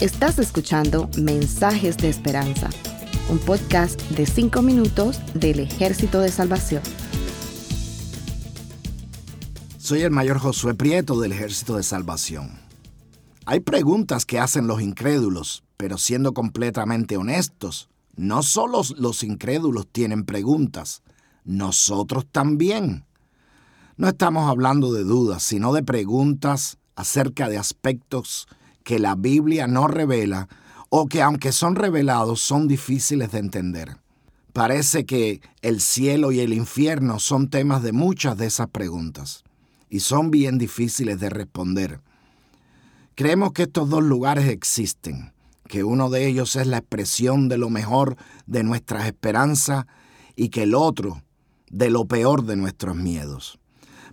Estás escuchando Mensajes de Esperanza, un podcast de 5 minutos del Ejército de Salvación. Soy el mayor Josué Prieto del Ejército de Salvación. Hay preguntas que hacen los incrédulos, pero siendo completamente honestos, no solo los incrédulos tienen preguntas, nosotros también. No estamos hablando de dudas, sino de preguntas acerca de aspectos que la Biblia no revela o que aunque son revelados son difíciles de entender. Parece que el cielo y el infierno son temas de muchas de esas preguntas y son bien difíciles de responder. Creemos que estos dos lugares existen, que uno de ellos es la expresión de lo mejor de nuestras esperanzas y que el otro de lo peor de nuestros miedos.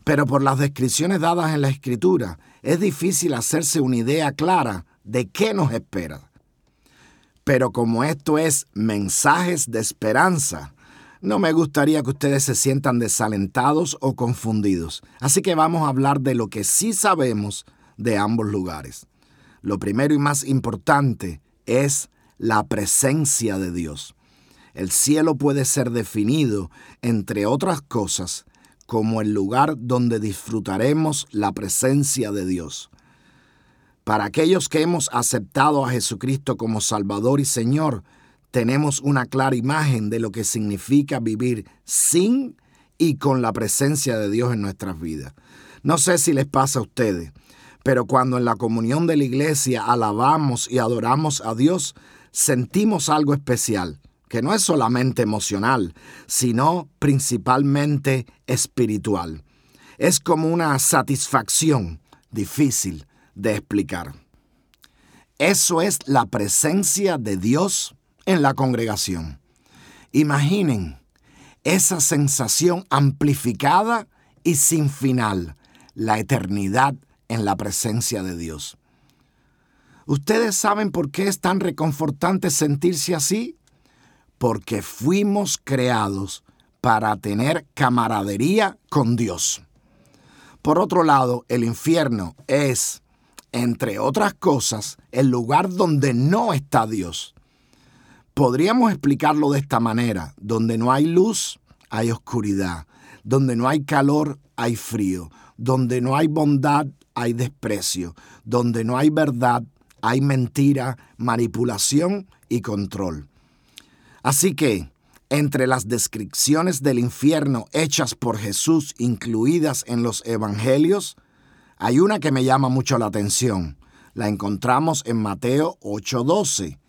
Pero por las descripciones dadas en la escritura, es difícil hacerse una idea clara de qué nos espera. Pero como esto es mensajes de esperanza, no me gustaría que ustedes se sientan desalentados o confundidos. Así que vamos a hablar de lo que sí sabemos de ambos lugares. Lo primero y más importante es la presencia de Dios. El cielo puede ser definido, entre otras cosas, como el lugar donde disfrutaremos la presencia de Dios. Para aquellos que hemos aceptado a Jesucristo como Salvador y Señor, tenemos una clara imagen de lo que significa vivir sin y con la presencia de Dios en nuestras vidas. No sé si les pasa a ustedes, pero cuando en la comunión de la iglesia alabamos y adoramos a Dios, sentimos algo especial que no es solamente emocional, sino principalmente espiritual. Es como una satisfacción difícil de explicar. Eso es la presencia de Dios en la congregación. Imaginen esa sensación amplificada y sin final, la eternidad en la presencia de Dios. ¿Ustedes saben por qué es tan reconfortante sentirse así? Porque fuimos creados para tener camaradería con Dios. Por otro lado, el infierno es, entre otras cosas, el lugar donde no está Dios. Podríamos explicarlo de esta manera, donde no hay luz, hay oscuridad, donde no hay calor, hay frío, donde no hay bondad, hay desprecio, donde no hay verdad, hay mentira, manipulación y control. Así que, entre las descripciones del infierno hechas por Jesús incluidas en los evangelios, hay una que me llama mucho la atención. La encontramos en Mateo 8:12,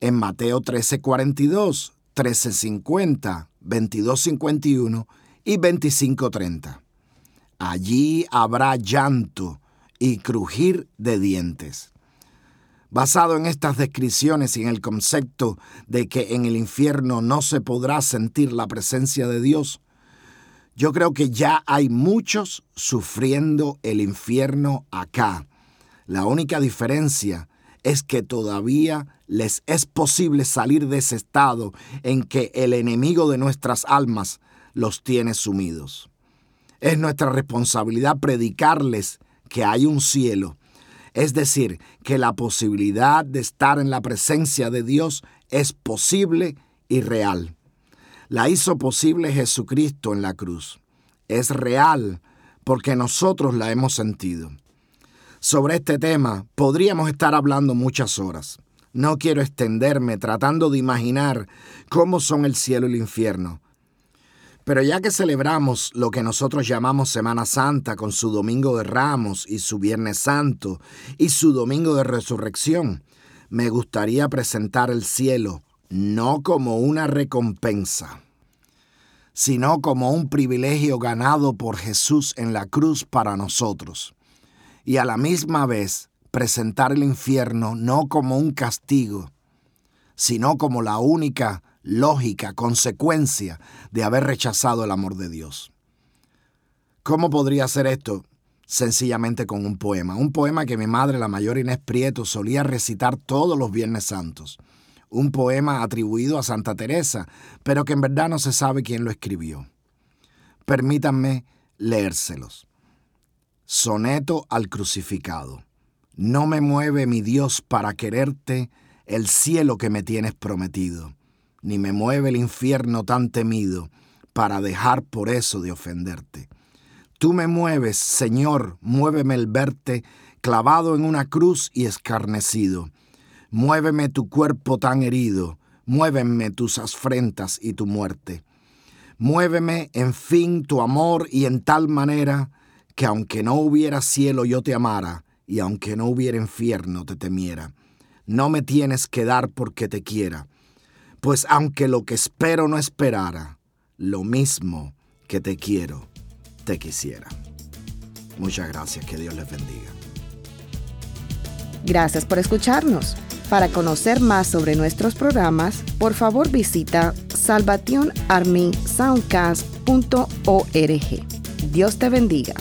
en Mateo 13:42, 13:50, 22:51 y 25:30. Allí habrá llanto y crujir de dientes. Basado en estas descripciones y en el concepto de que en el infierno no se podrá sentir la presencia de Dios, yo creo que ya hay muchos sufriendo el infierno acá. La única diferencia es que todavía les es posible salir de ese estado en que el enemigo de nuestras almas los tiene sumidos. Es nuestra responsabilidad predicarles que hay un cielo es decir, que la posibilidad de estar en la presencia de Dios es posible y real. La hizo posible Jesucristo en la cruz. Es real porque nosotros la hemos sentido. Sobre este tema podríamos estar hablando muchas horas. No quiero extenderme tratando de imaginar cómo son el cielo y el infierno, pero ya que celebramos lo que nosotros llamamos Semana Santa con su Domingo de Ramos y su Viernes Santo y su Domingo de Resurrección, me gustaría presentar el cielo no como una recompensa, sino como un privilegio ganado por Jesús en la cruz para nosotros, y a la misma vez presentar el infierno no como un castigo, sino como la única lógica, consecuencia de haber rechazado el amor de Dios. ¿Cómo podría hacer esto? Sencillamente con un poema. Un poema que mi madre, la mayor Inés Prieto, solía recitar todos los Viernes Santos. Un poema atribuido a Santa Teresa, pero que en verdad no se sabe quién lo escribió. Permítanme leérselos. Soneto al crucificado. No me mueve mi Dios para quererte el cielo que me tienes prometido, ni me mueve el infierno tan temido para dejar por eso de ofenderte. Tú me mueves, Señor, muéveme el verte clavado en una cruz y escarnecido. Muéveme tu cuerpo tan herido, muéveme tus afrentas y tu muerte. Muéveme, en fin, tu amor y en tal manera que aunque no hubiera cielo yo te amara, y aunque no hubiera infierno te temiera. No me tienes que dar porque te quiera, pues aunque lo que espero no esperara, lo mismo que te quiero, te quisiera. Muchas gracias, que Dios les bendiga. Gracias por escucharnos. Para conocer más sobre nuestros programas, por favor visita salvationarmysoundcast.org. Dios te bendiga.